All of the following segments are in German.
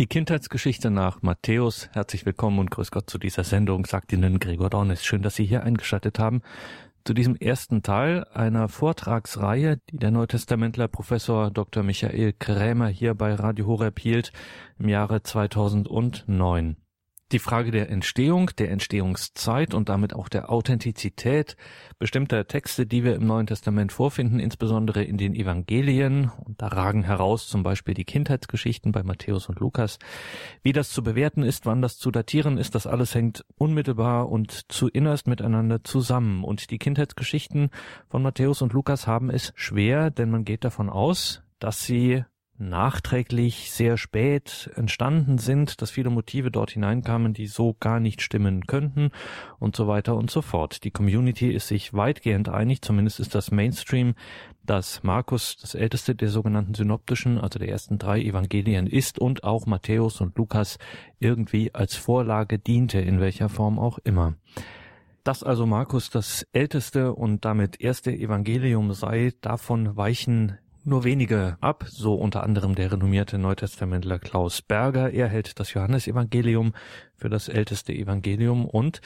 Die Kindheitsgeschichte nach Matthäus. Herzlich willkommen und grüß Gott zu dieser Sendung, sagt Ihnen Gregor Dornis. Schön, dass Sie hier eingeschaltet haben. Zu diesem ersten Teil einer Vortragsreihe, die der Neutestamentler Professor Dr. Michael Krämer hier bei Radio Horeb hielt im Jahre 2009. Die Frage der Entstehung, der Entstehungszeit und damit auch der Authentizität bestimmter Texte, die wir im Neuen Testament vorfinden, insbesondere in den Evangelien, und da ragen heraus zum Beispiel die Kindheitsgeschichten bei Matthäus und Lukas. Wie das zu bewerten ist, wann das zu datieren ist, das alles hängt unmittelbar und zu innerst miteinander zusammen. Und die Kindheitsgeschichten von Matthäus und Lukas haben es schwer, denn man geht davon aus, dass sie nachträglich sehr spät entstanden sind, dass viele Motive dort hineinkamen, die so gar nicht stimmen könnten und so weiter und so fort. Die Community ist sich weitgehend einig, zumindest ist das Mainstream, dass Markus das älteste der sogenannten synoptischen, also der ersten drei Evangelien ist und auch Matthäus und Lukas irgendwie als Vorlage diente, in welcher Form auch immer. Dass also Markus das älteste und damit erste Evangelium sei, davon weichen nur wenige ab, so unter anderem der renommierte Neutestamentler Klaus Berger. Er hält das Johannesevangelium für das älteste Evangelium und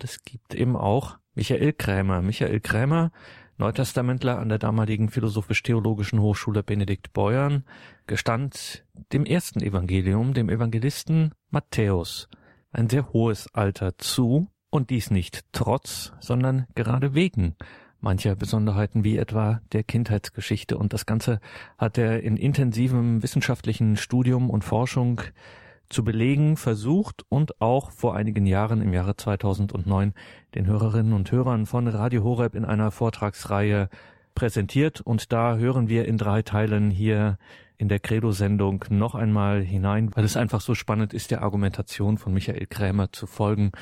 es gibt eben auch Michael Krämer. Michael Krämer, Neutestamentler an der damaligen Philosophisch-Theologischen Hochschule Benedikt Beuern, gestand dem ersten Evangelium, dem Evangelisten Matthäus, ein sehr hohes Alter zu, und dies nicht trotz, sondern gerade wegen mancher Besonderheiten wie etwa der Kindheitsgeschichte. Und das Ganze hat er in intensivem wissenschaftlichen Studium und Forschung zu belegen versucht und auch vor einigen Jahren im Jahre 2009 den Hörerinnen und Hörern von Radio Horeb in einer Vortragsreihe präsentiert. Und da hören wir in drei Teilen hier in der Credo-Sendung noch einmal hinein, weil es einfach so spannend ist, der Argumentation von Michael Krämer zu folgen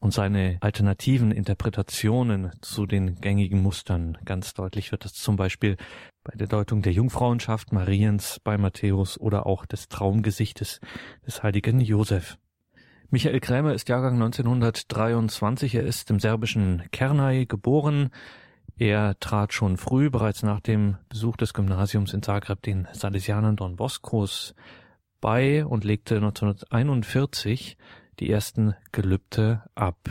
und seine alternativen Interpretationen zu den gängigen Mustern. Ganz deutlich wird das zum Beispiel bei der Deutung der Jungfrauenschaft Mariens bei Matthäus oder auch des Traumgesichtes des heiligen Josef. Michael Krämer ist Jahrgang 1923. Er ist im serbischen Kernai geboren. Er trat schon früh, bereits nach dem Besuch des Gymnasiums in Zagreb, den Salesianern Don Boscos bei und legte 1941 die ersten Gelübde ab.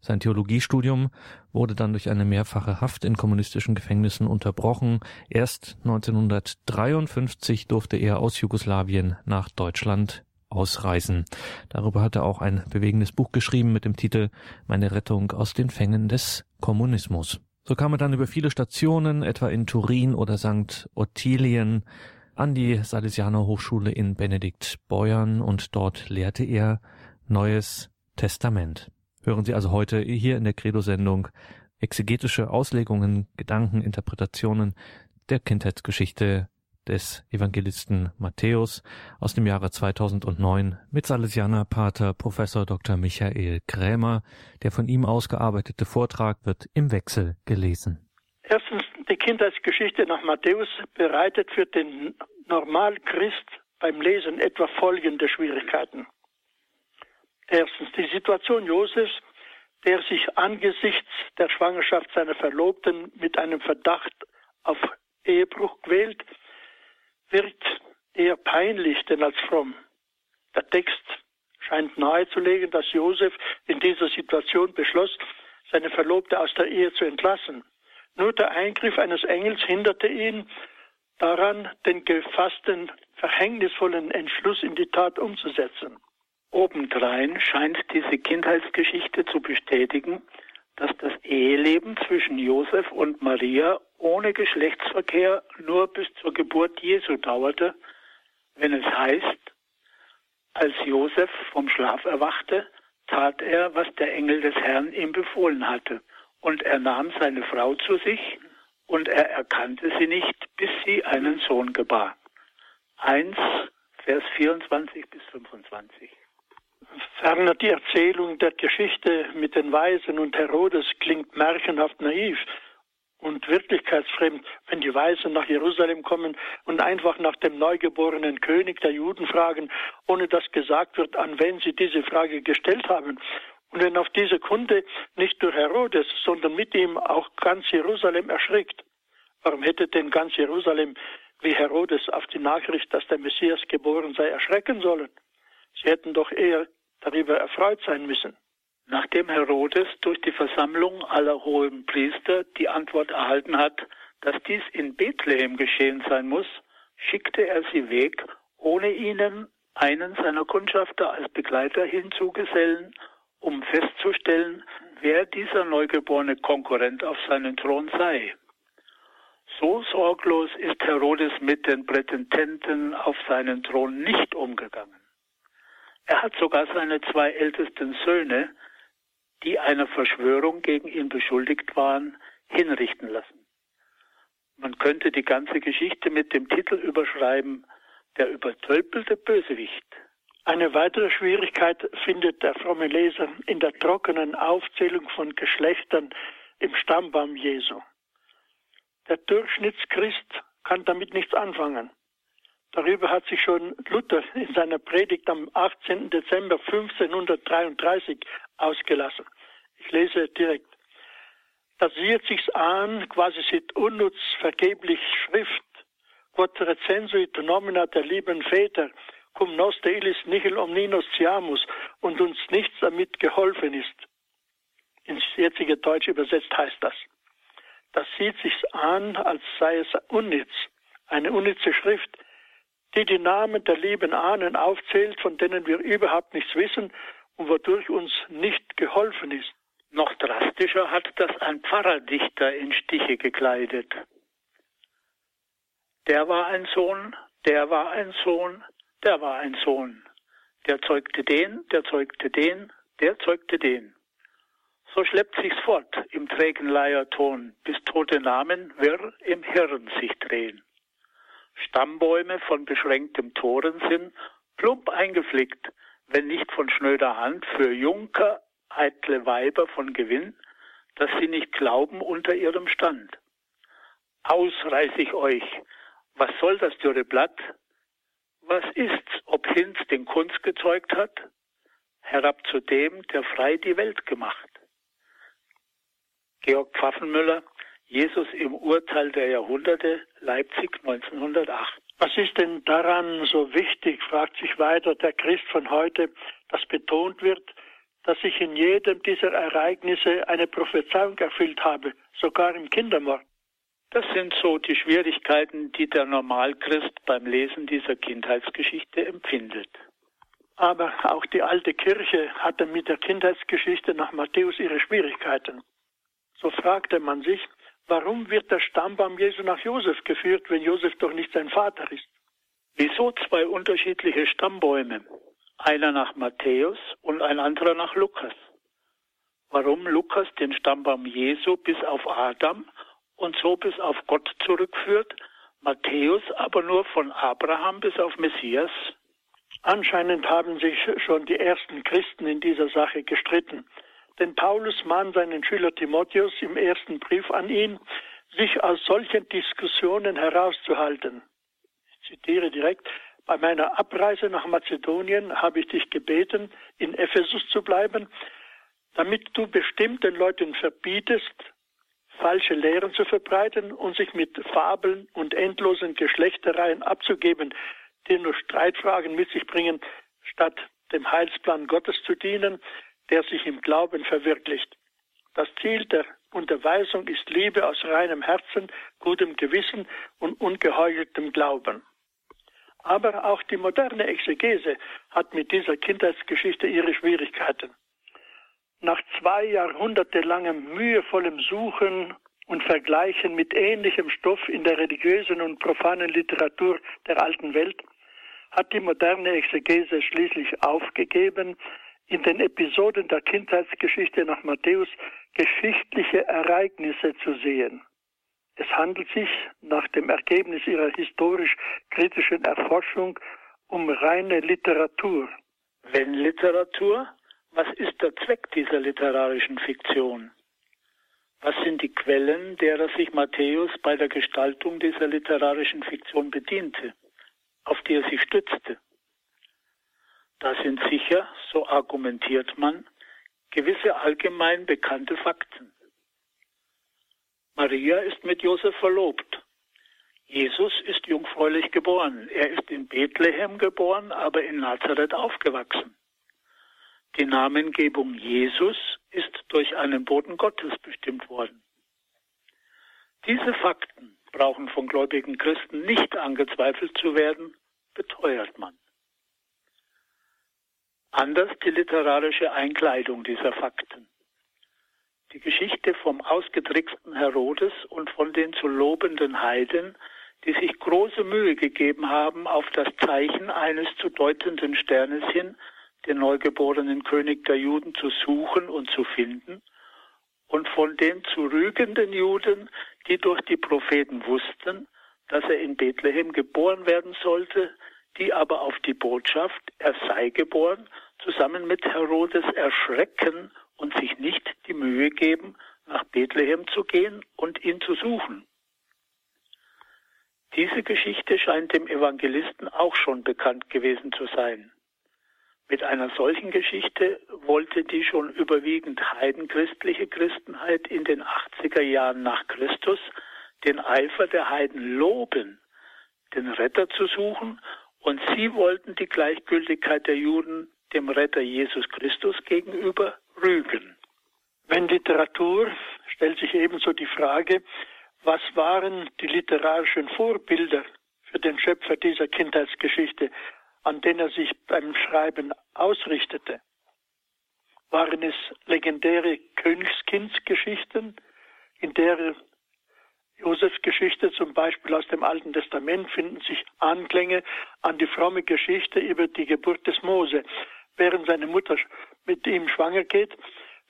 Sein Theologiestudium wurde dann durch eine mehrfache Haft in kommunistischen Gefängnissen unterbrochen. Erst 1953 durfte er aus Jugoslawien nach Deutschland ausreisen. Darüber hat er auch ein bewegendes Buch geschrieben mit dem Titel Meine Rettung aus den Fängen des Kommunismus. So kam er dann über viele Stationen, etwa in Turin oder St. Ottilien, an die Salesianer Hochschule in Benedikt Beuern und dort lehrte er Neues Testament. Hören Sie also heute hier in der Credo-Sendung exegetische Auslegungen, Gedanken, Interpretationen der Kindheitsgeschichte des Evangelisten Matthäus aus dem Jahre 2009 mit Salesianer Pater Professor Dr. Michael Krämer. Der von ihm ausgearbeitete Vortrag wird im Wechsel gelesen. Erstens, die Kindheitsgeschichte nach Matthäus bereitet für den Normalchrist beim Lesen etwa folgende Schwierigkeiten. Erstens die Situation Josefs, der sich angesichts der Schwangerschaft seiner Verlobten mit einem Verdacht auf Ehebruch quält, wirkt eher peinlich denn als fromm. Der Text scheint nahezulegen, dass Josef in dieser Situation beschloss, seine Verlobte aus der Ehe zu entlassen. Nur der Eingriff eines Engels hinderte ihn daran, den gefassten, verhängnisvollen Entschluss in die Tat umzusetzen. Obendrein scheint diese Kindheitsgeschichte zu bestätigen, dass das Eheleben zwischen Josef und Maria ohne Geschlechtsverkehr nur bis zur Geburt Jesu dauerte, wenn es heißt, als Josef vom Schlaf erwachte, tat er, was der Engel des Herrn ihm befohlen hatte, und er nahm seine Frau zu sich, und er erkannte sie nicht, bis sie einen Sohn gebar. 1, Vers 24 bis 25. Ferner die Erzählung der Geschichte mit den Weisen und Herodes klingt märchenhaft naiv und wirklichkeitsfremd, wenn die Weisen nach Jerusalem kommen und einfach nach dem neugeborenen König der Juden fragen, ohne dass gesagt wird, an wen sie diese Frage gestellt haben. Und wenn auf diese Kunde nicht nur Herodes, sondern mit ihm auch ganz Jerusalem erschrickt. Warum hätte denn ganz Jerusalem wie Herodes auf die Nachricht, dass der Messias geboren sei, erschrecken sollen. Sie hätten doch eher darüber erfreut sein müssen. Nachdem Herodes durch die Versammlung aller hohen Priester die Antwort erhalten hat, dass dies in Bethlehem geschehen sein muss, schickte er sie weg, ohne ihnen einen seiner Kundschafter als Begleiter hinzugesellen, um festzustellen, wer dieser neugeborene Konkurrent auf seinen Thron sei. So sorglos ist Herodes mit den Prätendenten auf seinen Thron nicht umgegangen. Er hat sogar seine zwei ältesten Söhne, die einer Verschwörung gegen ihn beschuldigt waren, hinrichten lassen. Man könnte die ganze Geschichte mit dem Titel überschreiben, der übertölpelte Bösewicht. Eine weitere Schwierigkeit findet der fromme Leser in der trockenen Aufzählung von Geschlechtern im Stammbaum Jesu. Der Durchschnittschrist kann damit nichts anfangen. Darüber hat sich schon Luther in seiner Predigt am 18. Dezember 1533 ausgelassen. Ich lese direkt. Da sieht sich's an, quasi sit unnutz, vergeblich Schrift, quod recensuit nomina der lieben Väter, cum noste illis nihil omninos ciamus und uns nichts damit geholfen ist. Ins jetzige Deutsch übersetzt heißt das. Das sieht sich's an, als sei es unnütz, eine unnütze Schrift, die die Namen der lieben Ahnen aufzählt, von denen wir überhaupt nichts wissen und wodurch uns nicht geholfen ist. Noch drastischer hat das ein Pfarrerdichter in Stiche gekleidet. Der war ein Sohn, der war ein Sohn, der war ein Sohn. Der zeugte den, der zeugte den, der zeugte den. So schleppt sich's fort im trägen Leierton, bis tote Namen wirr im Hirn sich drehen. Stammbäume von beschränktem Torensinn, plump eingeflickt, wenn nicht von schnöder Hand, für Junker, eitle Weiber von Gewinn, dass sie nicht glauben unter ihrem Stand. Ausreiß ich euch, was soll das dürre Blatt? Was ist's, ob Hinz den Kunst gezeugt hat? Herab zu dem, der frei die Welt gemacht. Georg Pfaffenmüller, Jesus im Urteil der Jahrhunderte, Leipzig 1908. Was ist denn daran so wichtig, fragt sich weiter der Christ von heute, dass betont wird, dass ich in jedem dieser Ereignisse eine Prophezeiung erfüllt habe, sogar im Kindermord. Das sind so die Schwierigkeiten, die der Normalchrist beim Lesen dieser Kindheitsgeschichte empfindet. Aber auch die alte Kirche hatte mit der Kindheitsgeschichte nach Matthäus ihre Schwierigkeiten. So fragte man sich, Warum wird der Stammbaum Jesu nach Josef geführt, wenn Josef doch nicht sein Vater ist? Wieso zwei unterschiedliche Stammbäume? Einer nach Matthäus und ein anderer nach Lukas. Warum Lukas den Stammbaum Jesu bis auf Adam und so bis auf Gott zurückführt, Matthäus aber nur von Abraham bis auf Messias? Anscheinend haben sich schon die ersten Christen in dieser Sache gestritten. Denn Paulus mahnt seinen Schüler Timotheus im ersten Brief an ihn, sich aus solchen Diskussionen herauszuhalten. Ich zitiere direkt, bei meiner Abreise nach Mazedonien habe ich dich gebeten, in Ephesus zu bleiben, damit du bestimmten Leuten verbietest, falsche Lehren zu verbreiten und sich mit Fabeln und endlosen Geschlechtereien abzugeben, die nur Streitfragen mit sich bringen, statt dem Heilsplan Gottes zu dienen, der sich im Glauben verwirklicht. Das Ziel der Unterweisung ist Liebe aus reinem Herzen, gutem Gewissen und ungeheucheltem Glauben. Aber auch die moderne Exegese hat mit dieser Kindheitsgeschichte ihre Schwierigkeiten. Nach zwei Jahrhunderte langem mühevollem Suchen und Vergleichen mit ähnlichem Stoff in der religiösen und profanen Literatur der alten Welt hat die moderne Exegese schließlich aufgegeben, in den Episoden der Kindheitsgeschichte nach Matthäus geschichtliche Ereignisse zu sehen. Es handelt sich nach dem Ergebnis ihrer historisch-kritischen Erforschung um reine Literatur. Wenn Literatur, was ist der Zweck dieser literarischen Fiktion? Was sind die Quellen, derer sich Matthäus bei der Gestaltung dieser literarischen Fiktion bediente, auf die er sich stützte? Da sind sicher, so argumentiert man, gewisse allgemein bekannte Fakten. Maria ist mit Josef verlobt. Jesus ist jungfräulich geboren. Er ist in Bethlehem geboren, aber in Nazareth aufgewachsen. Die Namengebung Jesus ist durch einen Boten Gottes bestimmt worden. Diese Fakten brauchen von gläubigen Christen nicht angezweifelt zu werden, beteuert man. Anders die literarische Einkleidung dieser Fakten. Die Geschichte vom ausgetricksten Herodes und von den zu lobenden Heiden die sich große Mühe gegeben haben, auf das Zeichen eines zu deutenden Sternes hin den neugeborenen König der Juden zu suchen und zu finden, und von den zu rügenden Juden, die durch die Propheten wussten, dass er in Bethlehem geboren werden sollte, die aber auf die Botschaft, er sei geboren, zusammen mit Herodes erschrecken und sich nicht die Mühe geben, nach Bethlehem zu gehen und ihn zu suchen. Diese Geschichte scheint dem Evangelisten auch schon bekannt gewesen zu sein. Mit einer solchen Geschichte wollte die schon überwiegend heidenchristliche Christenheit in den 80er Jahren nach Christus den Eifer der Heiden loben, den Retter zu suchen, und sie wollten die Gleichgültigkeit der Juden dem Retter Jesus Christus gegenüber rügen. Wenn Literatur stellt sich ebenso die Frage, was waren die literarischen Vorbilder für den Schöpfer dieser Kindheitsgeschichte, an denen er sich beim Schreiben ausrichtete? Waren es legendäre Königskindsgeschichten, in der Josefs Geschichte zum Beispiel aus dem Alten Testament finden sich Anklänge an die fromme Geschichte über die Geburt des Mose. Während seine Mutter mit ihm schwanger geht,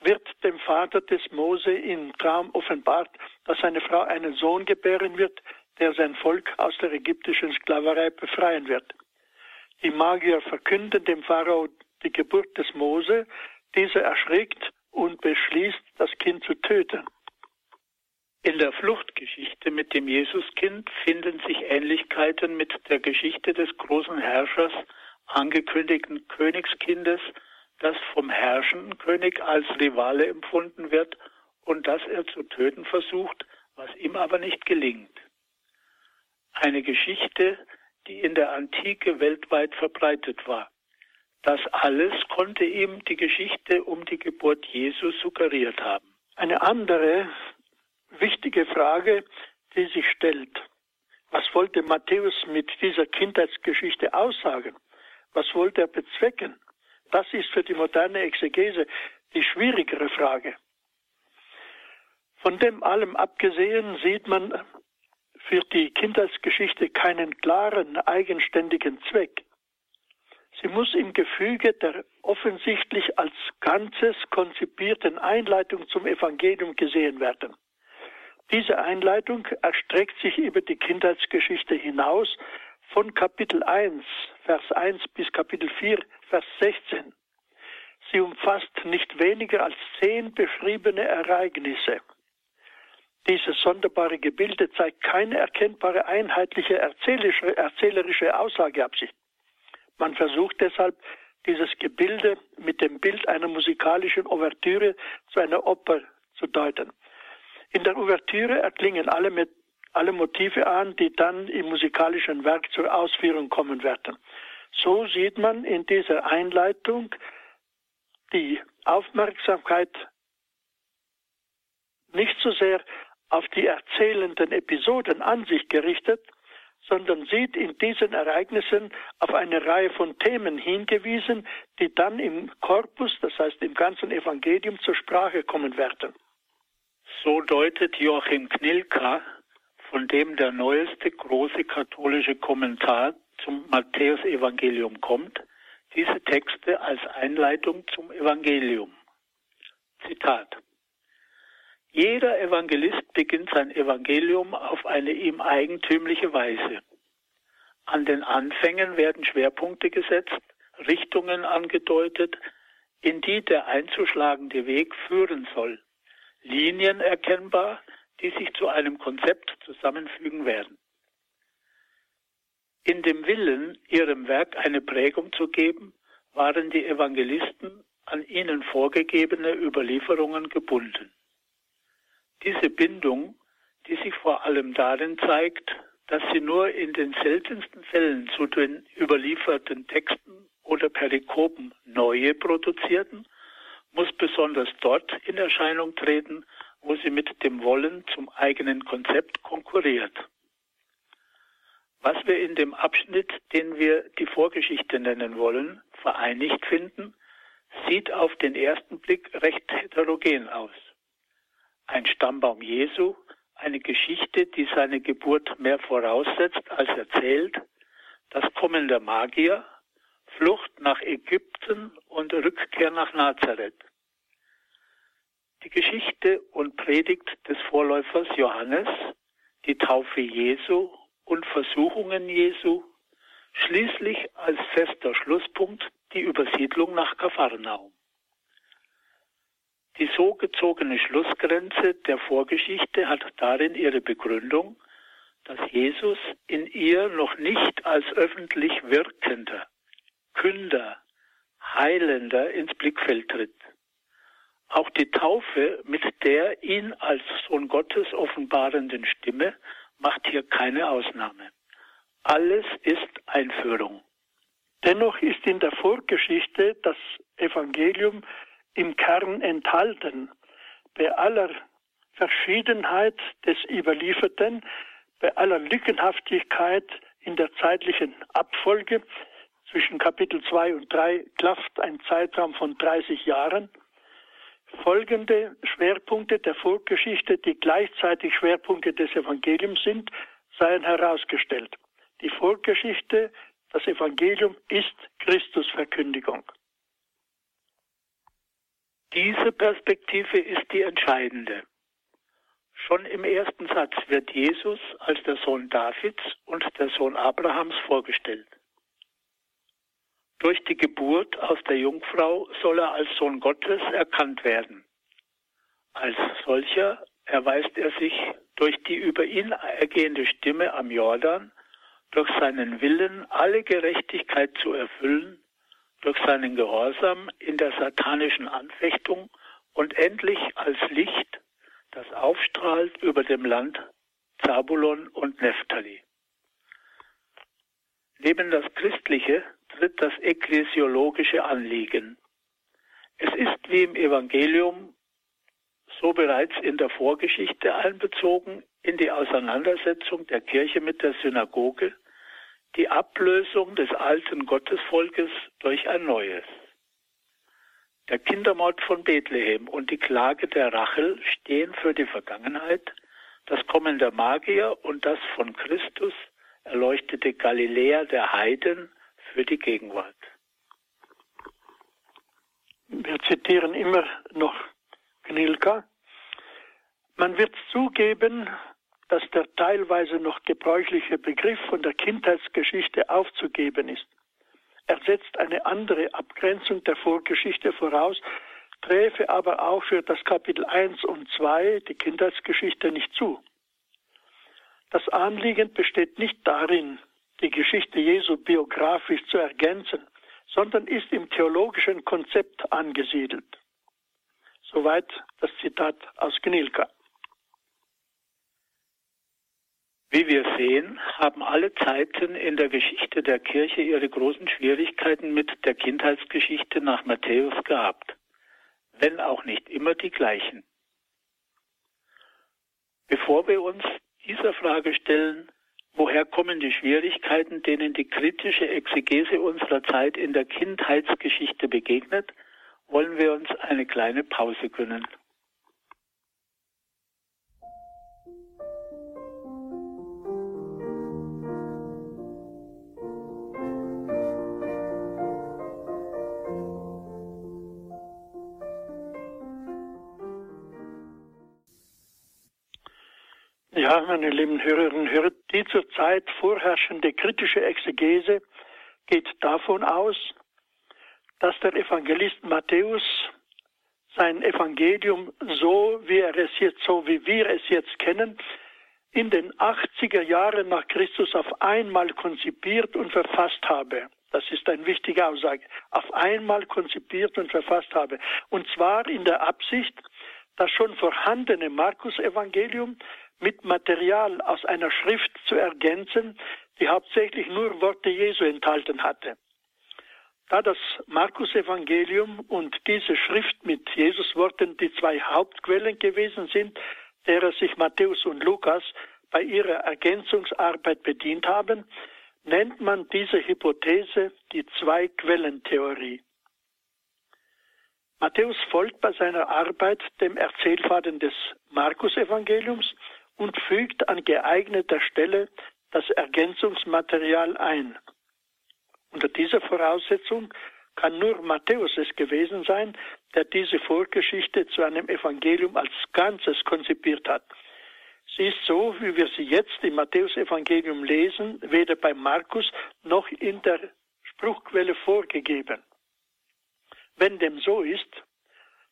wird dem Vater des Mose im Traum offenbart, dass seine Frau einen Sohn gebären wird, der sein Volk aus der ägyptischen Sklaverei befreien wird. Die Magier verkünden dem Pharao die Geburt des Mose, dieser erschrickt und beschließt, das Kind zu töten. In der Fluchtgeschichte mit dem Jesuskind finden sich Ähnlichkeiten mit der Geschichte des großen Herrschers, angekündigten Königskindes, das vom herrschenden König als Rivale empfunden wird und das er zu töten versucht, was ihm aber nicht gelingt. Eine Geschichte, die in der Antike weltweit verbreitet war. Das alles konnte ihm die Geschichte um die Geburt Jesus suggeriert haben. Eine andere wichtige Frage, die sich stellt. Was wollte Matthäus mit dieser Kindheitsgeschichte aussagen? Was wollte er bezwecken? Das ist für die moderne Exegese die schwierigere Frage. Von dem allem abgesehen sieht man für die Kindheitsgeschichte keinen klaren, eigenständigen Zweck. Sie muss im Gefüge der offensichtlich als Ganzes konzipierten Einleitung zum Evangelium gesehen werden. Diese Einleitung erstreckt sich über die Kindheitsgeschichte hinaus von Kapitel 1, Vers 1 bis Kapitel 4, Vers 16. Sie umfasst nicht weniger als zehn beschriebene Ereignisse. Dieses sonderbare Gebilde zeigt keine erkennbare einheitliche erzählerische, Aussageabsicht. Man versucht deshalb, dieses Gebilde mit dem Bild einer musikalischen Ouvertüre zu einer Oper zu deuten. In der Ouvertüre erklingen alle alle Motive an, die dann im musikalischen Werk zur Ausführung kommen werden. So sieht man in dieser Einleitung die Aufmerksamkeit nicht so sehr auf die erzählenden Episoden an sich gerichtet, sondern sieht in diesen Ereignissen auf eine Reihe von Themen hingewiesen, die dann im Korpus, das heißt im ganzen Evangelium zur Sprache kommen werden. So deutet Joachim Knilka von dem der neueste große katholische Kommentar zum Matthäusevangelium kommt, diese Texte als Einleitung zum Evangelium. Zitat. Jeder Evangelist beginnt sein Evangelium auf eine ihm eigentümliche Weise. An den Anfängen werden Schwerpunkte gesetzt, Richtungen angedeutet, in die der einzuschlagende Weg führen soll, Linien erkennbar, die sich zu einem Konzept zusammenfügen werden. In dem Willen, ihrem Werk eine Prägung zu geben, waren die Evangelisten an ihnen vorgegebene Überlieferungen gebunden. Diese Bindung, die sich vor allem darin zeigt, dass sie nur in den seltensten Fällen zu den überlieferten Texten oder Perikopen neue produzierten, muss besonders dort in Erscheinung treten, wo sie mit dem Wollen zum eigenen Konzept konkurriert. Was wir in dem Abschnitt, den wir die Vorgeschichte nennen wollen, vereinigt finden, sieht auf den ersten Blick recht heterogen aus. Ein Stammbaum Jesu, eine Geschichte, die seine Geburt mehr voraussetzt als erzählt, das Kommen der Magier, Flucht nach Ägypten und Rückkehr nach Nazareth. Die Geschichte und Predigt des Vorläufers Johannes, die Taufe Jesu und Versuchungen Jesu, schließlich als fester Schlusspunkt die Übersiedlung nach Kapharnaum. Die so gezogene Schlussgrenze der Vorgeschichte hat darin ihre Begründung, dass Jesus in ihr noch nicht als öffentlich wirkender, Künder, Heilender ins Blickfeld tritt. Auch die Taufe mit der ihn als Sohn Gottes offenbarenden Stimme macht hier keine Ausnahme. Alles ist Einführung. Dennoch ist in der Vorgeschichte das Evangelium im Kern enthalten. Bei aller Verschiedenheit des Überlieferten, bei aller Lückenhaftigkeit in der zeitlichen Abfolge zwischen Kapitel 2 und 3 klafft ein Zeitraum von 30 Jahren, folgende Schwerpunkte der Vorgeschichte, die gleichzeitig Schwerpunkte des Evangeliums sind, seien herausgestellt. Die Vorgeschichte, das Evangelium ist Christusverkündigung. Diese Perspektive ist die entscheidende. Schon im ersten Satz wird Jesus als der Sohn Davids und der Sohn Abrahams vorgestellt. Durch die Geburt aus der Jungfrau soll er als Sohn Gottes erkannt werden. Als solcher erweist er sich durch die über ihn ergehende Stimme am Jordan, durch seinen Willen, alle Gerechtigkeit zu erfüllen, durch seinen Gehorsam in der satanischen Anfechtung und endlich als Licht, das aufstrahlt über dem Land Zabulon und Nephtali. Neben das Christliche tritt das ekklesiologische Anliegen. Es ist wie im Evangelium so bereits in der Vorgeschichte einbezogen in die Auseinandersetzung der Kirche mit der Synagoge, die Ablösung des alten Gottesvolkes durch ein neues. Der Kindermord von Bethlehem und die Klage der Rachel stehen für die Vergangenheit, das Kommen der Magier und das von Christus erleuchtete Galiläa der Heiden für die Gegenwart. Wir zitieren immer noch Gnilka. Man wird zugeben, dass der teilweise noch gebräuchliche Begriff von der Kindheitsgeschichte aufzugeben ist. Er setzt eine andere Abgrenzung der Vorgeschichte voraus, träfe aber auch für das Kapitel 1 und 2 die Kindheitsgeschichte nicht zu. Das Anliegen besteht nicht darin, die Geschichte Jesu biografisch zu ergänzen, sondern ist im theologischen Konzept angesiedelt. Soweit das Zitat aus Gnilka. Wie wir sehen, haben alle Zeiten in der Geschichte der Kirche ihre großen Schwierigkeiten mit der Kindheitsgeschichte nach Matthäus gehabt, wenn auch nicht immer die gleichen. Bevor wir uns dieser Frage stellen, woher kommen die Schwierigkeiten, denen die kritische Exegese unserer Zeit in der Kindheitsgeschichte begegnet, wollen wir uns eine kleine Pause gönnen. Meine lieben Hörerinnen und Hörer, die zurzeit vorherrschende kritische Exegese geht davon aus, dass der Evangelist Matthäus sein Evangelium so, wie er es jetzt, so wie wir es jetzt kennen, in den 80er Jahren nach Christus auf einmal konzipiert und verfasst habe. Das ist eine wichtige Aussage. Auf einmal konzipiert und verfasst habe. Und zwar in der Absicht, das schon vorhandene Markus-Evangelium mit Material aus einer Schrift zu ergänzen, die hauptsächlich nur Worte Jesu enthalten hatte. Da das Markus-Evangelium und diese Schrift mit Jesus-Worten die zwei Hauptquellen gewesen sind, derer sich Matthäus und Lukas bei ihrer Ergänzungsarbeit bedient haben, nennt man diese Hypothese die Zwei-Quellen-Theorie. Matthäus folgt bei seiner Arbeit dem Erzählfaden des Markus-Evangeliums und fügt an geeigneter Stelle das Ergänzungsmaterial ein. Unter dieser Voraussetzung kann nur Matthäus es gewesen sein, der diese Vorgeschichte zu einem Evangelium als Ganzes konzipiert hat. Sie ist so, wie wir sie jetzt im Matthäusevangelium lesen, weder bei Markus noch in der Spruchquelle vorgegeben. Wenn dem so ist,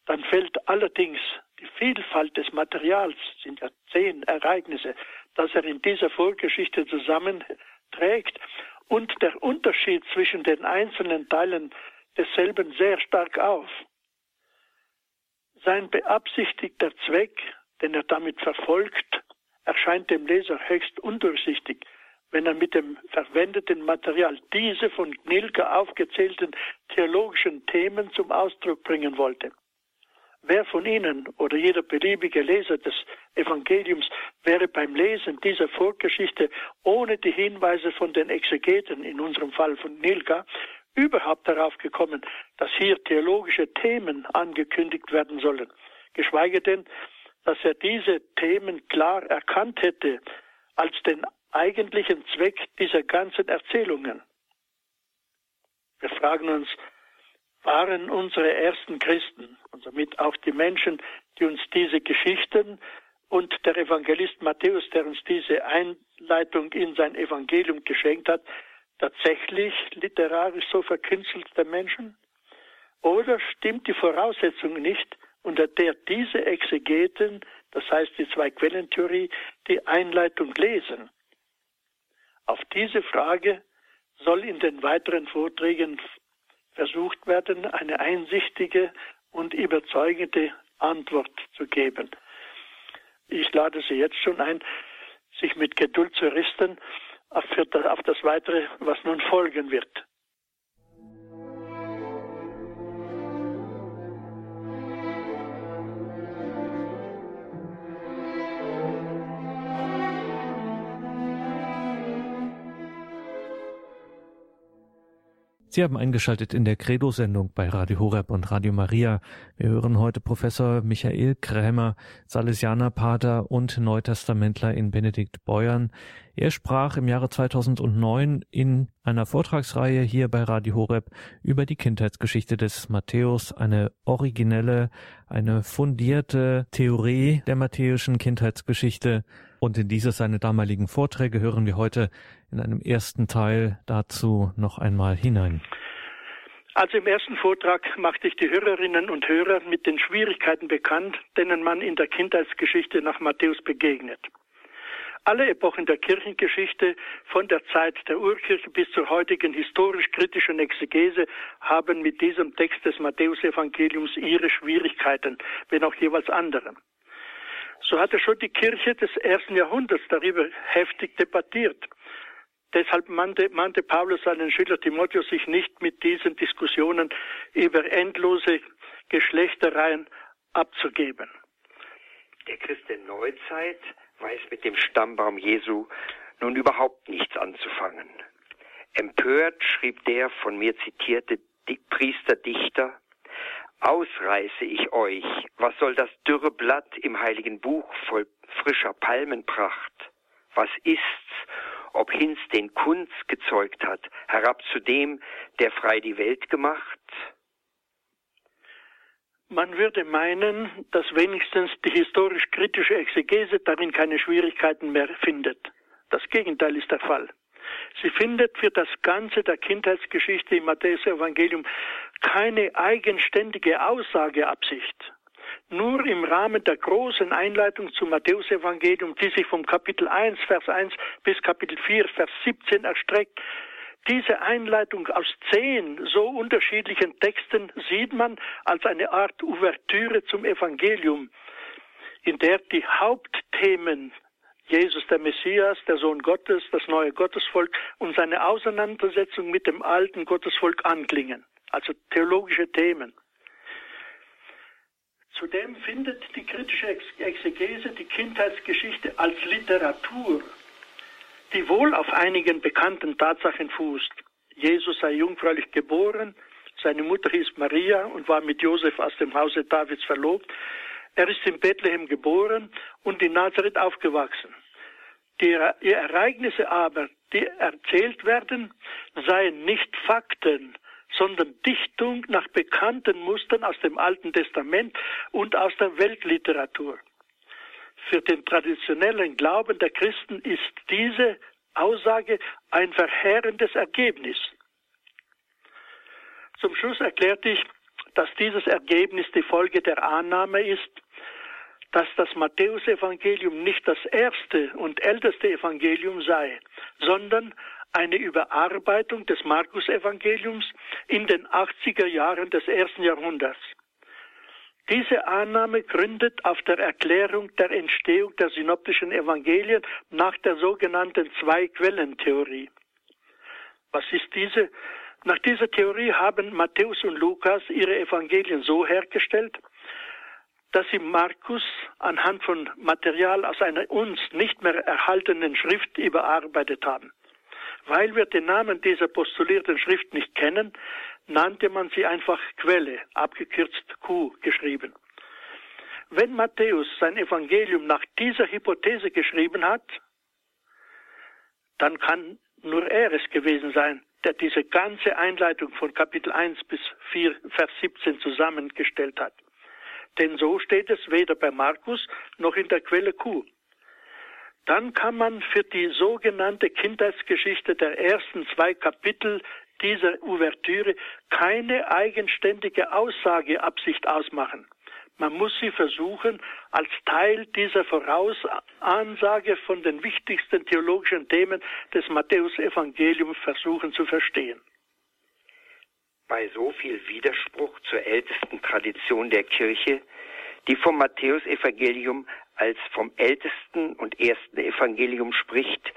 dann fällt allerdings die Vielfalt des Materials, sind ja zehn Ereignisse, das er in dieser Vorgeschichte zusammenträgt und der Unterschied zwischen den einzelnen Teilen desselben sehr stark auf. Sein beabsichtigter Zweck, den er damit verfolgt, erscheint dem Leser höchst undurchsichtig wenn er mit dem verwendeten Material diese von Gnilke aufgezählten theologischen Themen zum Ausdruck bringen wollte. Wer von Ihnen oder jeder beliebige Leser des Evangeliums wäre beim Lesen dieser Vorgeschichte ohne die Hinweise von den Exegeten, in unserem Fall von Nilka, überhaupt darauf gekommen, dass hier theologische Themen angekündigt werden sollen, geschweige denn, dass er diese Themen klar erkannt hätte als den eigentlichen Zweck dieser ganzen Erzählungen. Wir fragen uns, waren unsere ersten Christen und somit auch die Menschen, die uns diese Geschichten und der Evangelist Matthäus, der uns diese Einleitung in sein Evangelium geschenkt hat, tatsächlich literarisch so verkünstelte Menschen? Oder stimmt die Voraussetzung nicht, unter der diese Exegeten, das heißt die Zwei-Quellentheorie, die Einleitung lesen? Auf diese Frage soll in den weiteren Vorträgen versucht werden, eine einsichtige und überzeugende Antwort zu geben. Ich lade Sie jetzt schon ein, sich mit Geduld zu rüsten auf das Weitere, was nun folgen wird. Sie haben eingeschaltet in der Credo-Sendung bei Radio Horeb und Radio Maria. Wir hören heute Professor Michael Krämer, Salesianerpater und Neutestamentler in Benedikt Beuern. Er sprach im Jahre 2009 in einer Vortragsreihe hier bei Radio Horeb über die Kindheitsgeschichte des Matthäus, eine originelle, eine fundierte Theorie der matthäischen Kindheitsgeschichte. Und in diese seine damaligen Vorträge hören wir heute in einem ersten Teil dazu noch einmal hinein. Also im ersten Vortrag machte ich die Hörerinnen und Hörer mit den Schwierigkeiten bekannt, denen man in der Kindheitsgeschichte nach Matthäus begegnet. Alle Epochen der Kirchengeschichte, von der Zeit der Urkirche bis zur heutigen historisch-kritischen Exegese, haben mit diesem Text des Matthäusevangeliums ihre Schwierigkeiten, wenn auch jeweils andere. So hatte schon die Kirche des ersten Jahrhunderts darüber heftig debattiert. Deshalb mahnte, mahnte Paulus seinen Schüler Timotheus, sich nicht mit diesen Diskussionen über endlose Geschlechtereien abzugeben. Der Christ der Neuzeit weiß mit dem Stammbaum Jesu nun überhaupt nichts anzufangen. Empört schrieb der von mir zitierte Priesterdichter, Ausreiße ich euch, was soll das dürre Blatt im heiligen Buch voll frischer Palmenpracht? Was ist's, ob Hinz den Kunz gezeugt hat, herab zu dem, der frei die Welt gemacht? Man würde meinen, dass wenigstens die historisch-kritische Exegese darin keine Schwierigkeiten mehr findet. Das Gegenteil ist der Fall. Sie findet für das Ganze der Kindheitsgeschichte im Matthäus-Evangelium keine eigenständige Aussageabsicht. Nur im Rahmen der großen Einleitung zum Matthäusevangelium, die sich vom Kapitel 1, Vers 1 bis Kapitel 4, Vers 17 erstreckt, diese Einleitung aus zehn so unterschiedlichen Texten sieht man als eine Art Ouvertüre zum Evangelium, in der die Hauptthemen Jesus der Messias, der Sohn Gottes, das neue Gottesvolk und seine Auseinandersetzung mit dem alten Gottesvolk anklingen. Also theologische Themen. Zudem findet die kritische Exegese die Kindheitsgeschichte als Literatur, die wohl auf einigen bekannten Tatsachen fußt. Jesus sei jungfräulich geboren, seine Mutter hieß Maria und war mit Josef aus dem Hause Davids verlobt. Er ist in Bethlehem geboren und in Nazareth aufgewachsen. Die Ereignisse aber, die erzählt werden, seien nicht Fakten, sondern Dichtung nach bekannten Mustern aus dem Alten Testament und aus der Weltliteratur. Für den traditionellen Glauben der Christen ist diese Aussage ein verheerendes Ergebnis. Zum Schluss erklärte ich, dass dieses Ergebnis die Folge der Annahme ist, dass das Matthäusevangelium nicht das erste und älteste Evangelium sei, sondern eine Überarbeitung des Markus-Evangeliums in den 80er Jahren des ersten Jahrhunderts. Diese Annahme gründet auf der Erklärung der Entstehung der synoptischen Evangelien nach der sogenannten Zwei-Quellen-Theorie. Was ist diese? Nach dieser Theorie haben Matthäus und Lukas ihre Evangelien so hergestellt, dass sie Markus anhand von Material aus einer uns nicht mehr erhaltenen Schrift überarbeitet haben. Weil wir den Namen dieser postulierten Schrift nicht kennen, nannte man sie einfach Quelle, abgekürzt Q geschrieben. Wenn Matthäus sein Evangelium nach dieser Hypothese geschrieben hat, dann kann nur er es gewesen sein, der diese ganze Einleitung von Kapitel 1 bis 4, Vers 17 zusammengestellt hat. Denn so steht es weder bei Markus noch in der Quelle Q. Dann kann man für die sogenannte Kindheitsgeschichte der ersten zwei Kapitel dieser Ouvertüre keine eigenständige Aussageabsicht ausmachen. Man muss sie versuchen, als Teil dieser Vorausansage von den wichtigsten theologischen Themen des Matthäusevangeliums versuchen zu verstehen. Bei so viel Widerspruch zur ältesten Tradition der Kirche, die vom Matthäusevangelium als vom ältesten und ersten Evangelium spricht,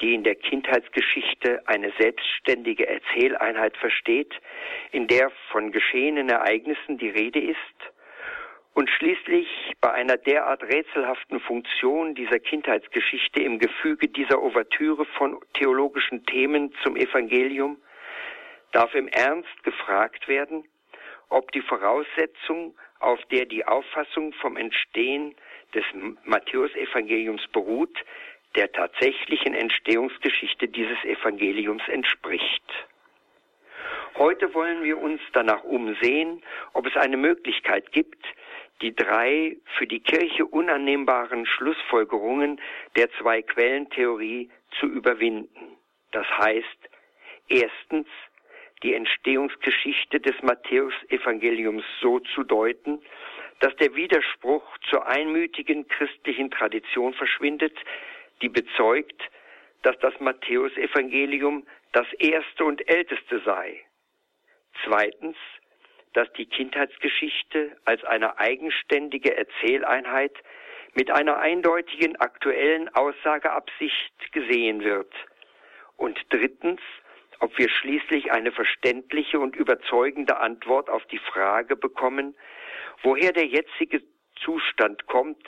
die in der Kindheitsgeschichte eine selbstständige Erzähleinheit versteht, in der von geschehenen Ereignissen die Rede ist, und schließlich bei einer derart rätselhaften Funktion dieser Kindheitsgeschichte im Gefüge dieser Ouvertüre von theologischen Themen zum Evangelium darf im Ernst gefragt werden, ob die Voraussetzung, auf der die Auffassung vom Entstehen des Matthäusevangeliums beruht, der tatsächlichen Entstehungsgeschichte dieses Evangeliums entspricht. Heute wollen wir uns danach umsehen, ob es eine Möglichkeit gibt, die drei für die Kirche unannehmbaren Schlussfolgerungen der Zwei-Quellen-Theorie zu überwinden. Das heißt, erstens, die Entstehungsgeschichte des Matthäus-Evangeliums so zu deuten, dass der Widerspruch zur einmütigen christlichen Tradition verschwindet, die bezeugt, dass das Matthäus-Evangelium das erste und älteste sei. Zweitens, dass die Kindheitsgeschichte als eine eigenständige Erzähleinheit mit einer eindeutigen aktuellen Aussageabsicht gesehen wird. Und drittens, ob wir schließlich eine verständliche und überzeugende Antwort auf die Frage bekommen, woher der jetzige Zustand kommt,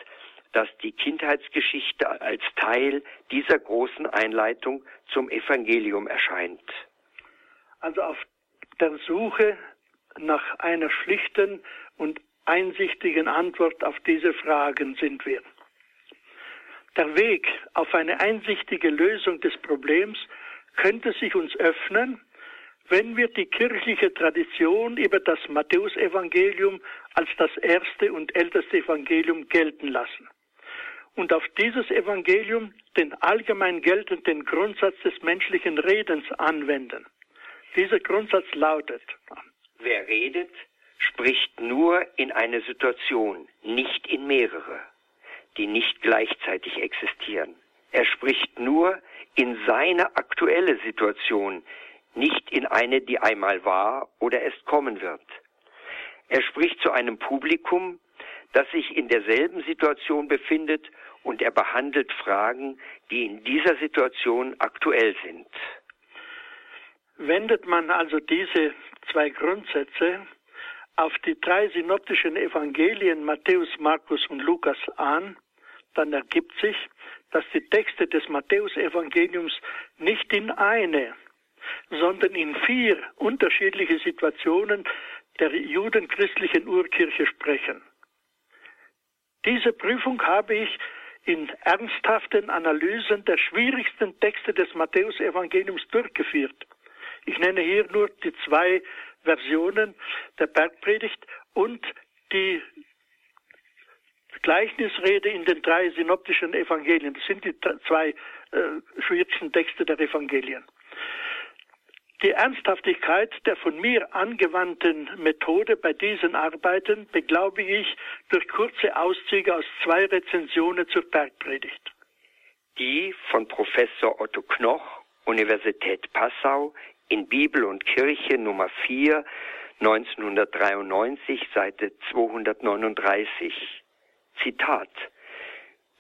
dass die Kindheitsgeschichte als Teil dieser großen Einleitung zum Evangelium erscheint. Also auf der Suche nach einer schlichten und einsichtigen Antwort auf diese Fragen sind wir. Der Weg auf eine einsichtige Lösung des Problems könnte sich uns öffnen, wenn wir die kirchliche Tradition über das Matthäusevangelium als das erste und älteste Evangelium gelten lassen und auf dieses Evangelium den allgemein geltenden Grundsatz des menschlichen Redens anwenden. Dieser Grundsatz lautet, wer redet, spricht nur in eine Situation, nicht in mehrere, die nicht gleichzeitig existieren. Er spricht nur in seine aktuelle Situation, nicht in eine, die einmal war oder erst kommen wird. Er spricht zu einem Publikum, das sich in derselben Situation befindet und er behandelt Fragen, die in dieser Situation aktuell sind. Wendet man also diese zwei Grundsätze auf die drei synoptischen Evangelien Matthäus, Markus und Lukas an, dann ergibt sich, dass die Texte des Matthäusevangeliums nicht in eine, sondern in vier unterschiedliche Situationen der judenchristlichen Urkirche sprechen. Diese Prüfung habe ich in ernsthaften Analysen der schwierigsten Texte des Matthäusevangeliums durchgeführt. Ich nenne hier nur die zwei Versionen der Bergpredigt und die Gleichnisrede in den drei synoptischen Evangelien. Das sind die zwei äh, schwierigsten Texte der Evangelien. Die Ernsthaftigkeit der von mir angewandten Methode bei diesen Arbeiten beglaube ich durch kurze Auszüge aus zwei Rezensionen zur Bergpredigt. Die von Professor Otto Knoch, Universität Passau, in Bibel und Kirche Nummer 4, 1993, Seite 239. Zitat.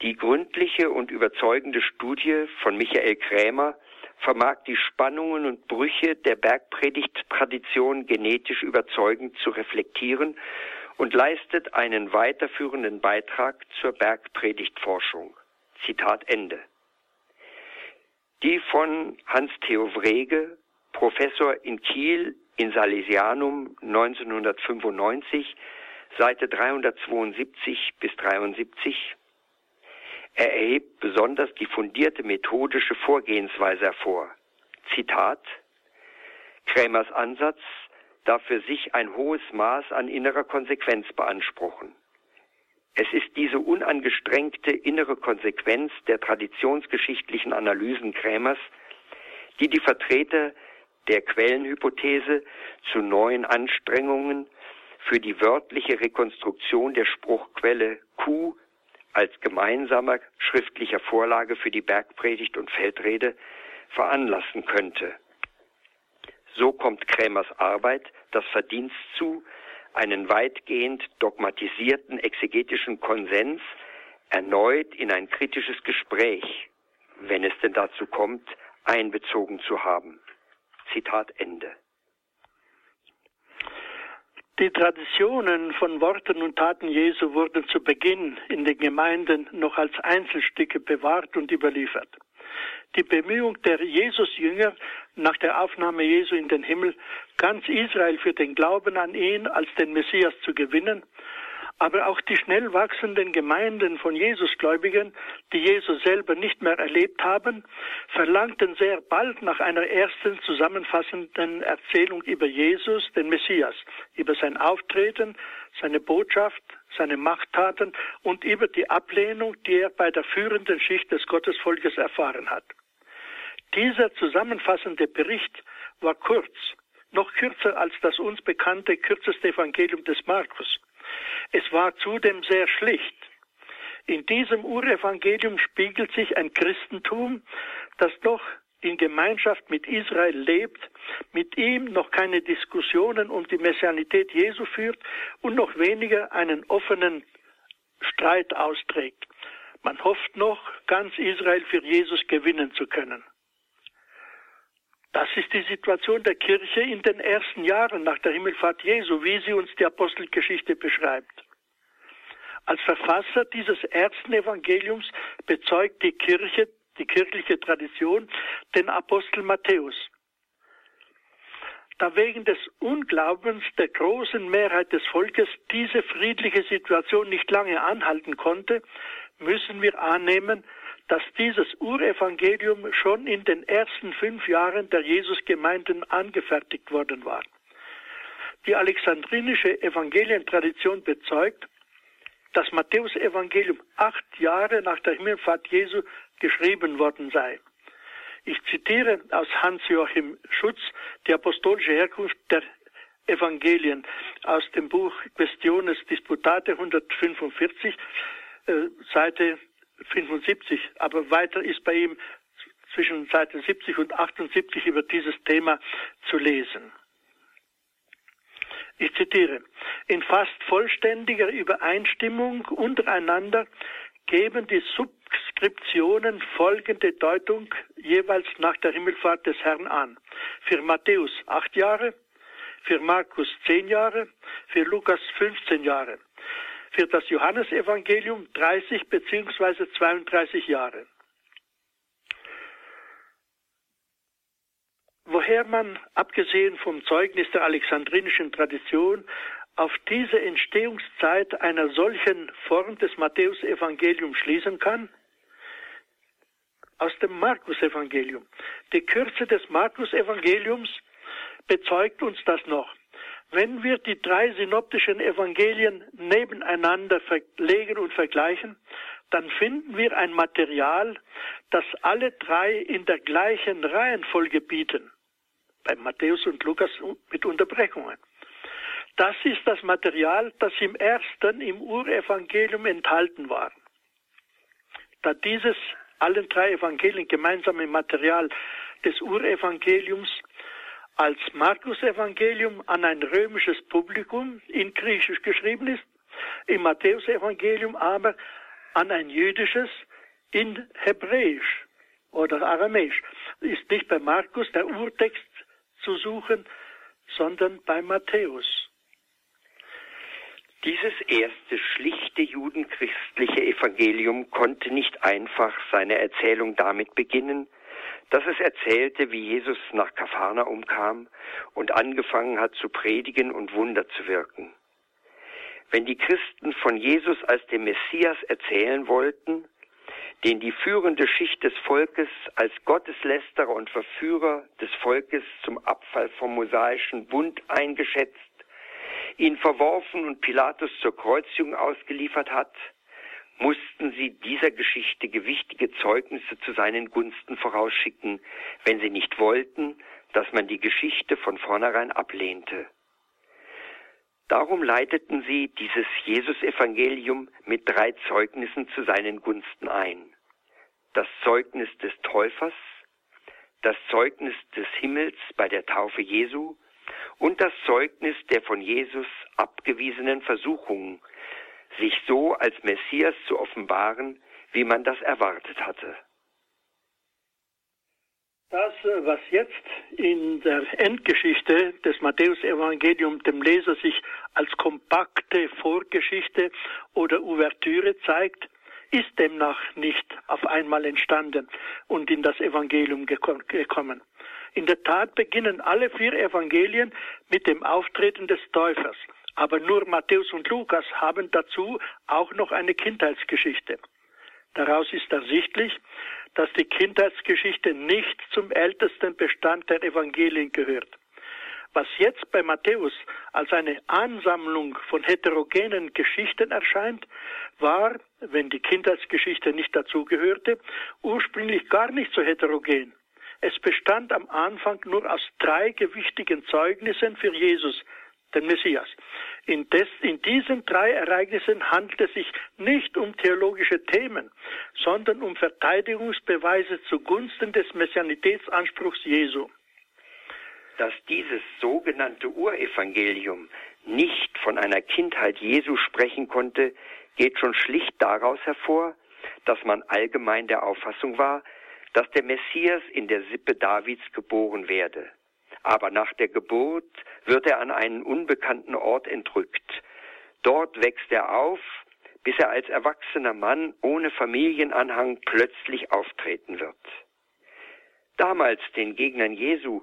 Die gründliche und überzeugende Studie von Michael Krämer vermag die Spannungen und Brüche der Bergpredigt-Tradition genetisch überzeugend zu reflektieren und leistet einen weiterführenden Beitrag zur Bergpredigtforschung. Zitat Ende. Die von Hans-Theo Wrege, Professor in Kiel in Salesianum 1995, Seite 372 bis 73 er erhebt besonders die fundierte methodische Vorgehensweise hervor. Zitat Krämers Ansatz darf für sich ein hohes Maß an innerer Konsequenz beanspruchen. Es ist diese unangestrengte innere Konsequenz der traditionsgeschichtlichen Analysen Krämers, die die Vertreter der Quellenhypothese zu neuen Anstrengungen für die wörtliche Rekonstruktion der Spruchquelle Q als gemeinsamer schriftlicher Vorlage für die Bergpredigt und Feldrede veranlassen könnte. So kommt Krämers Arbeit das Verdienst zu, einen weitgehend dogmatisierten exegetischen Konsens erneut in ein kritisches Gespräch, wenn es denn dazu kommt, einbezogen zu haben. Zitat Ende. Die Traditionen von Worten und Taten Jesu wurden zu Beginn in den Gemeinden noch als Einzelstücke bewahrt und überliefert. Die Bemühung der Jesusjünger nach der Aufnahme Jesu in den Himmel, ganz Israel für den Glauben an ihn als den Messias zu gewinnen, aber auch die schnell wachsenden Gemeinden von Jesusgläubigen, die Jesus selber nicht mehr erlebt haben, verlangten sehr bald nach einer ersten zusammenfassenden Erzählung über Jesus, den Messias, über sein Auftreten, seine Botschaft, seine Machttaten und über die Ablehnung, die er bei der führenden Schicht des Gottesvolkes erfahren hat. Dieser zusammenfassende Bericht war kurz, noch kürzer als das uns bekannte kürzeste Evangelium des Markus. Es war zudem sehr schlicht. In diesem Urevangelium spiegelt sich ein Christentum, das doch in Gemeinschaft mit Israel lebt, mit ihm noch keine Diskussionen um die Messianität Jesu führt und noch weniger einen offenen Streit austrägt. Man hofft noch, ganz Israel für Jesus gewinnen zu können. Das ist die Situation der Kirche in den ersten Jahren nach der Himmelfahrt Jesu, wie sie uns die Apostelgeschichte beschreibt. Als Verfasser dieses ersten Evangeliums bezeugt die Kirche, die kirchliche Tradition, den Apostel Matthäus. Da wegen des Unglaubens der großen Mehrheit des Volkes diese friedliche Situation nicht lange anhalten konnte, müssen wir annehmen, dass dieses Urevangelium schon in den ersten fünf Jahren der Jesusgemeinden angefertigt worden war. Die alexandrinische Evangelientradition bezeugt, das Matthäusevangelium acht Jahre nach der Himmelfahrt Jesu geschrieben worden sei. Ich zitiere aus Hans-Joachim Schutz die apostolische Herkunft der Evangelien aus dem Buch Questiones Disputate 145, äh, Seite 75, aber weiter ist bei ihm zwischen Seite 70 und 78 über dieses Thema zu lesen. Ich zitiere, in fast vollständiger Übereinstimmung untereinander geben die Subskriptionen folgende Deutung jeweils nach der Himmelfahrt des Herrn an. Für Matthäus acht Jahre, für Markus zehn Jahre, für Lukas 15 Jahre, für das Johannesevangelium 30 bzw. 32 Jahre. Woher man, abgesehen vom Zeugnis der alexandrinischen Tradition, auf diese Entstehungszeit einer solchen Form des Matthäusevangeliums schließen kann? Aus dem Markus-Evangelium. Die Kürze des Markus-Evangeliums bezeugt uns das noch. Wenn wir die drei synoptischen Evangelien nebeneinander verlegen und vergleichen, dann finden wir ein Material, das alle drei in der gleichen Reihenfolge bieten. Bei Matthäus und Lukas mit Unterbrechungen. Das ist das Material, das im ersten, im Urevangelium enthalten war. Da dieses allen drei Evangelien gemeinsame Material des Urevangeliums als Markus-Evangelium an ein römisches Publikum in Griechisch geschrieben ist, im Matthäus-Evangelium aber an ein jüdisches in Hebräisch oder Aramäisch. Ist nicht bei Markus der Urtext zu suchen, sondern bei Matthäus. Dieses erste schlichte judenchristliche Evangelium konnte nicht einfach seine Erzählung damit beginnen, dass es erzählte, wie Jesus nach Kapharnaum kam und angefangen hat zu predigen und Wunder zu wirken. Wenn die Christen von Jesus als dem Messias erzählen wollten, den die führende Schicht des Volkes als Gotteslästerer und Verführer des Volkes zum Abfall vom mosaischen Bund eingeschätzt ihn verworfen und Pilatus zur Kreuzigung ausgeliefert hat, mussten sie dieser Geschichte gewichtige Zeugnisse zu seinen Gunsten vorausschicken, wenn sie nicht wollten, dass man die Geschichte von vornherein ablehnte. Darum leiteten sie dieses Jesus-Evangelium mit drei Zeugnissen zu seinen Gunsten ein. Das Zeugnis des Täufers, das Zeugnis des Himmels bei der Taufe Jesu und das Zeugnis der von Jesus abgewiesenen Versuchungen, sich so als Messias zu offenbaren, wie man das erwartet hatte. Das, äh, was jetzt in der Endgeschichte des Matthäusevangeliums dem Leser sich als kompakte Vorgeschichte oder Ouvertüre zeigt, ist demnach nicht auf einmal entstanden und in das Evangelium gekommen. In der Tat beginnen alle vier Evangelien mit dem Auftreten des Täufers. Aber nur Matthäus und Lukas haben dazu auch noch eine Kindheitsgeschichte. Daraus ist ersichtlich, dass die Kindheitsgeschichte nicht zum ältesten Bestand der Evangelien gehört. Was jetzt bei Matthäus als eine Ansammlung von heterogenen Geschichten erscheint, war, wenn die Kindheitsgeschichte nicht dazugehörte, ursprünglich gar nicht so heterogen. Es bestand am Anfang nur aus drei gewichtigen Zeugnissen für Jesus, den Messias. In, des, in, diesen drei Ereignissen handelt es sich nicht um theologische Themen, sondern um Verteidigungsbeweise zugunsten des Messianitätsanspruchs Jesu. Dass dieses sogenannte Urevangelium nicht von einer Kindheit Jesu sprechen konnte, geht schon schlicht daraus hervor, dass man allgemein der Auffassung war, dass der Messias in der Sippe Davids geboren werde. Aber nach der Geburt wird er an einen unbekannten Ort entrückt. Dort wächst er auf, bis er als erwachsener Mann ohne Familienanhang plötzlich auftreten wird. Damals den Gegnern Jesu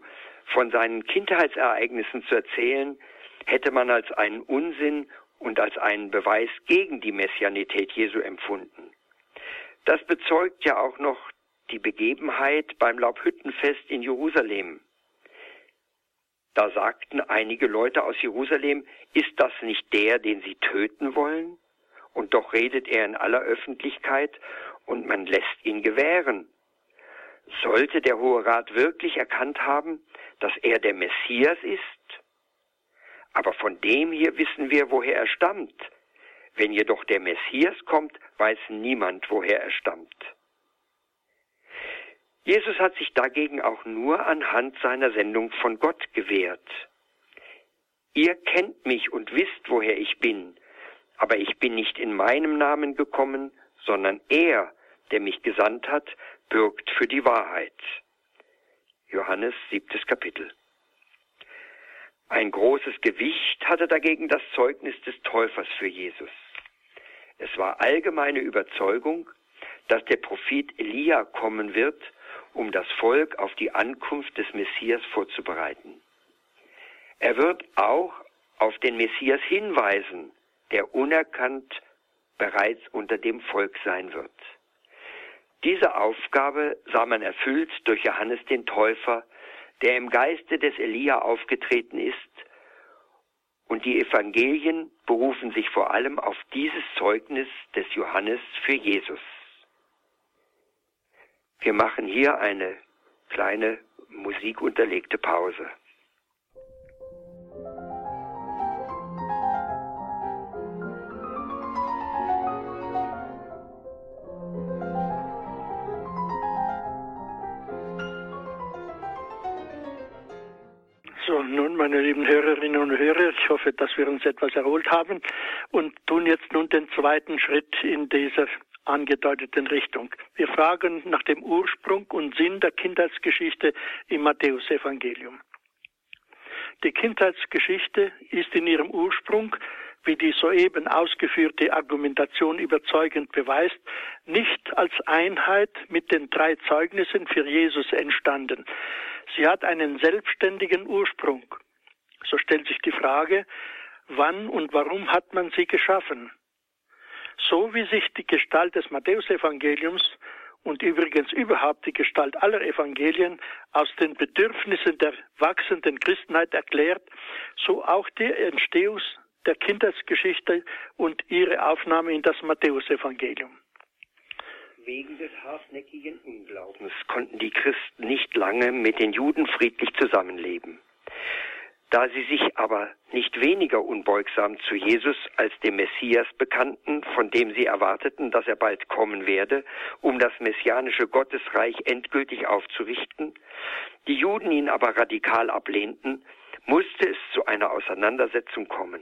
von seinen Kindheitsereignissen zu erzählen, hätte man als einen Unsinn und als einen Beweis gegen die Messianität Jesu empfunden. Das bezeugt ja auch noch die Begebenheit beim Laubhüttenfest in Jerusalem. Da sagten einige Leute aus Jerusalem, ist das nicht der, den sie töten wollen? Und doch redet er in aller Öffentlichkeit und man lässt ihn gewähren. Sollte der Hohe Rat wirklich erkannt haben, dass er der Messias ist? Aber von dem hier wissen wir, woher er stammt. Wenn jedoch der Messias kommt, weiß niemand, woher er stammt. Jesus hat sich dagegen auch nur anhand seiner Sendung von Gott gewährt. Ihr kennt mich und wisst, woher ich bin, aber ich bin nicht in meinem Namen gekommen, sondern er, der mich gesandt hat, bürgt für die Wahrheit. Johannes siebtes Kapitel. Ein großes Gewicht hatte dagegen das Zeugnis des Täufers für Jesus. Es war allgemeine Überzeugung, dass der Prophet Elia kommen wird, um das Volk auf die Ankunft des Messias vorzubereiten. Er wird auch auf den Messias hinweisen, der unerkannt bereits unter dem Volk sein wird. Diese Aufgabe sah man erfüllt durch Johannes den Täufer, der im Geiste des Elia aufgetreten ist, und die Evangelien berufen sich vor allem auf dieses Zeugnis des Johannes für Jesus. Wir machen hier eine kleine musikunterlegte Pause. So, nun, meine lieben Hörerinnen und Hörer, ich hoffe, dass wir uns etwas erholt haben und tun jetzt nun den zweiten Schritt in dieser angedeuteten Richtung. Wir fragen nach dem Ursprung und Sinn der Kindheitsgeschichte im Matthäusevangelium. Die Kindheitsgeschichte ist in ihrem Ursprung, wie die soeben ausgeführte Argumentation überzeugend beweist, nicht als Einheit mit den drei Zeugnissen für Jesus entstanden. Sie hat einen selbstständigen Ursprung. So stellt sich die Frage, wann und warum hat man sie geschaffen? So wie sich die Gestalt des Matthäusevangeliums und übrigens überhaupt die Gestalt aller Evangelien aus den Bedürfnissen der wachsenden Christenheit erklärt, so auch die Entstehung der Kindheitsgeschichte und ihre Aufnahme in das Matthäusevangelium. Wegen des hartnäckigen Unglaubens konnten die Christen nicht lange mit den Juden friedlich zusammenleben. Da sie sich aber nicht weniger unbeugsam zu Jesus als dem Messias bekannten, von dem sie erwarteten, dass er bald kommen werde, um das messianische Gottesreich endgültig aufzurichten, die Juden ihn aber radikal ablehnten, musste es zu einer Auseinandersetzung kommen.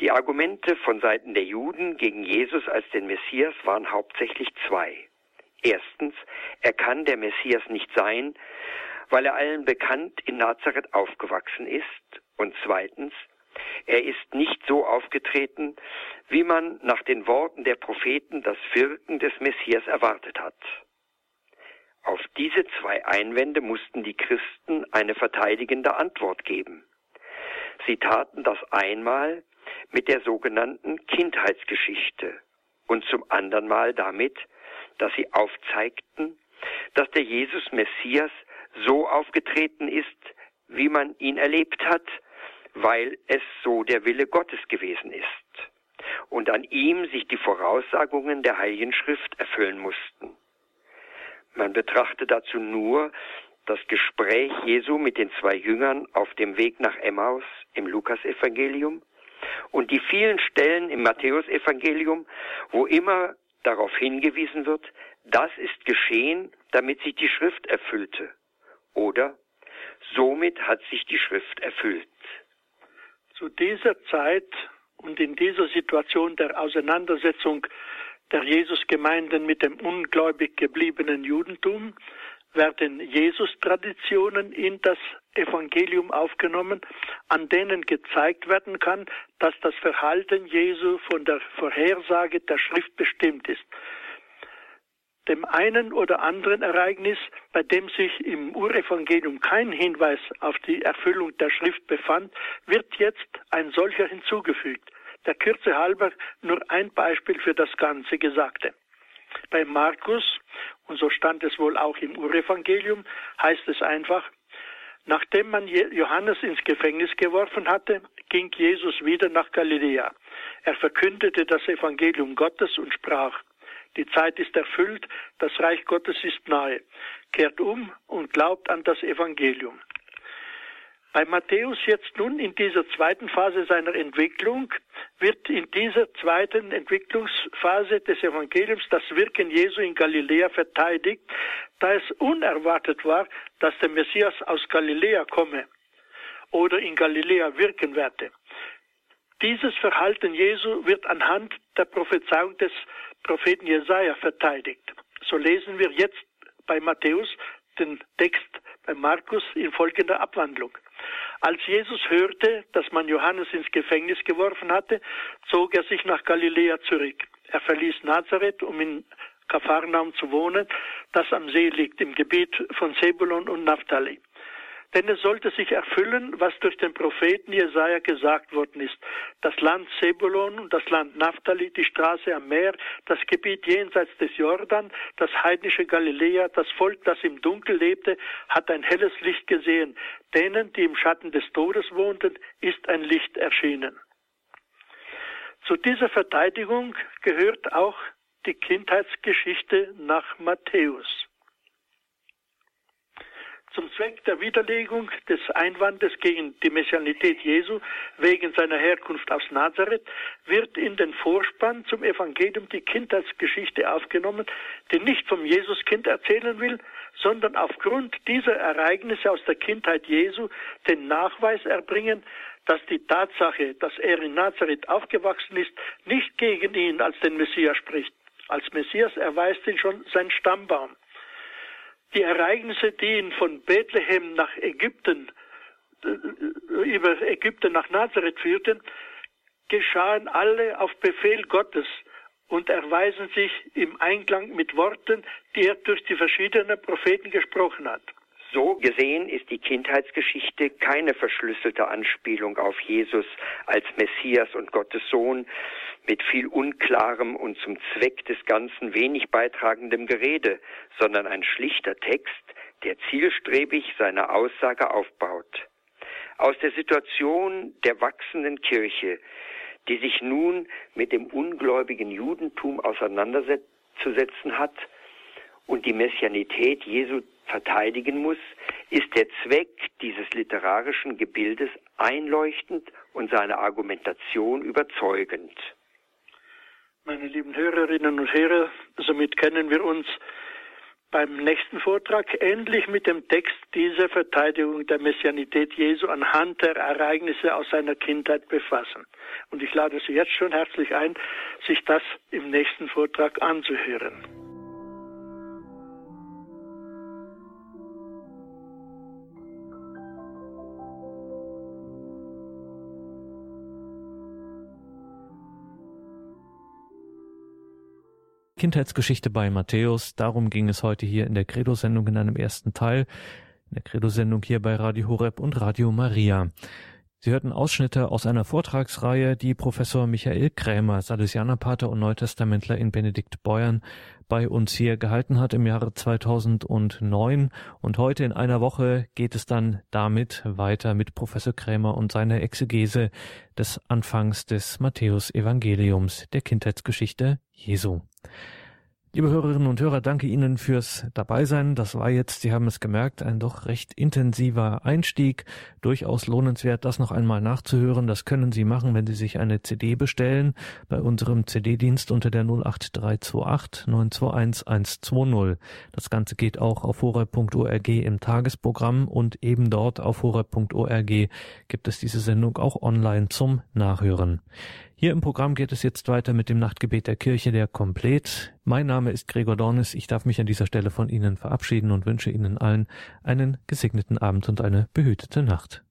Die Argumente von Seiten der Juden gegen Jesus als den Messias waren hauptsächlich zwei. Erstens, er kann der Messias nicht sein, weil er allen bekannt in Nazareth aufgewachsen ist und zweitens, er ist nicht so aufgetreten, wie man nach den Worten der Propheten das Wirken des Messias erwartet hat. Auf diese zwei Einwände mussten die Christen eine verteidigende Antwort geben. Sie taten das einmal mit der sogenannten Kindheitsgeschichte und zum anderen Mal damit, dass sie aufzeigten, dass der Jesus Messias so aufgetreten ist, wie man ihn erlebt hat, weil es so der Wille Gottes gewesen ist und an ihm sich die Voraussagungen der Heiligen Schrift erfüllen mussten. Man betrachte dazu nur das Gespräch Jesu mit den zwei Jüngern auf dem Weg nach Emmaus im Lukasevangelium und die vielen Stellen im Matthäusevangelium, wo immer darauf hingewiesen wird, das ist geschehen, damit sich die Schrift erfüllte. Oder somit hat sich die Schrift erfüllt. Zu dieser Zeit und in dieser Situation der Auseinandersetzung der Jesusgemeinden mit dem ungläubig gebliebenen Judentum werden Jesus-Traditionen in das Evangelium aufgenommen, an denen gezeigt werden kann, dass das Verhalten Jesu von der Vorhersage der Schrift bestimmt ist dem einen oder anderen Ereignis, bei dem sich im Urevangelium kein Hinweis auf die Erfüllung der Schrift befand, wird jetzt ein solcher hinzugefügt. Der Kürze halber nur ein Beispiel für das ganze Gesagte. Bei Markus, und so stand es wohl auch im Urevangelium, heißt es einfach, nachdem man Johannes ins Gefängnis geworfen hatte, ging Jesus wieder nach Galiläa. Er verkündete das Evangelium Gottes und sprach, die Zeit ist erfüllt, das Reich Gottes ist nahe. Kehrt um und glaubt an das Evangelium. Bei Matthäus jetzt nun in dieser zweiten Phase seiner Entwicklung wird in dieser zweiten Entwicklungsphase des Evangeliums das Wirken Jesu in Galiläa verteidigt, da es unerwartet war, dass der Messias aus Galiläa komme oder in Galiläa wirken werde. Dieses Verhalten Jesu wird anhand der Prophezeiung des Propheten Jesaja verteidigt. So lesen wir jetzt bei Matthäus den Text bei Markus in folgender Abwandlung. Als Jesus hörte, dass man Johannes ins Gefängnis geworfen hatte, zog er sich nach Galiläa zurück. Er verließ Nazareth, um in Kapharnaum zu wohnen, das am See liegt, im Gebiet von Sebulon und Naphtali. Denn es sollte sich erfüllen, was durch den Propheten Jesaja gesagt worden ist. Das Land Sebulon und das Land Naphtali, die Straße am Meer, das Gebiet jenseits des Jordan, das heidnische Galiläa, das Volk, das im Dunkel lebte, hat ein helles Licht gesehen. Denen, die im Schatten des Todes wohnten, ist ein Licht erschienen. Zu dieser Verteidigung gehört auch die Kindheitsgeschichte nach Matthäus. Zum Zweck der Widerlegung des Einwandes gegen die Messianität Jesu wegen seiner Herkunft aus Nazareth wird in den Vorspann zum Evangelium die Kindheitsgeschichte aufgenommen, die nicht vom Jesuskind erzählen will, sondern aufgrund dieser Ereignisse aus der Kindheit Jesu den Nachweis erbringen, dass die Tatsache, dass er in Nazareth aufgewachsen ist, nicht gegen ihn als den Messias spricht. Als Messias erweist ihn schon sein Stammbaum. Die Ereignisse, die ihn von Bethlehem nach Ägypten, äh, über Ägypten nach Nazareth führten, geschahen alle auf Befehl Gottes und erweisen sich im Einklang mit Worten, die er durch die verschiedenen Propheten gesprochen hat. So gesehen ist die Kindheitsgeschichte keine verschlüsselte Anspielung auf Jesus als Messias und Gottes Sohn mit viel unklarem und zum Zweck des Ganzen wenig beitragendem Gerede, sondern ein schlichter Text, der zielstrebig seine Aussage aufbaut. Aus der Situation der wachsenden Kirche, die sich nun mit dem ungläubigen Judentum auseinanderzusetzen hat und die Messianität Jesu verteidigen muss, ist der Zweck dieses literarischen Gebildes einleuchtend und seine Argumentation überzeugend. Meine lieben Hörerinnen und Hörer, somit kennen wir uns beim nächsten Vortrag endlich mit dem Text dieser Verteidigung der Messianität Jesu anhand der Ereignisse aus seiner Kindheit befassen. Und ich lade Sie jetzt schon herzlich ein, sich das im nächsten Vortrag anzuhören. Kindheitsgeschichte bei Matthäus. Darum ging es heute hier in der Credo-Sendung in einem ersten Teil. In der Credo-Sendung hier bei Radio Horeb und Radio Maria. Sie hörten Ausschnitte aus einer Vortragsreihe, die Professor Michael Krämer, Salesianerpater und Neutestamentler in Benedikt Beuern, bei uns hier gehalten hat im Jahre 2009. Und heute in einer Woche geht es dann damit weiter mit Professor Krämer und seiner Exegese des Anfangs des Matthäus-Evangeliums, der Kindheitsgeschichte Jesu. Liebe Hörerinnen und Hörer, danke Ihnen fürs Dabeisein. Das war jetzt, Sie haben es gemerkt, ein doch recht intensiver Einstieg. Durchaus lohnenswert, das noch einmal nachzuhören. Das können Sie machen, wenn Sie sich eine CD bestellen bei unserem CD-Dienst unter der 08328 921 120. Das Ganze geht auch auf horeb.org im Tagesprogramm und eben dort auf horeb.org gibt es diese Sendung auch online zum Nachhören. Hier im Programm geht es jetzt weiter mit dem Nachtgebet der Kirche, der Komplett. Mein Name ist Gregor Dornis. Ich darf mich an dieser Stelle von Ihnen verabschieden und wünsche Ihnen allen einen gesegneten Abend und eine behütete Nacht.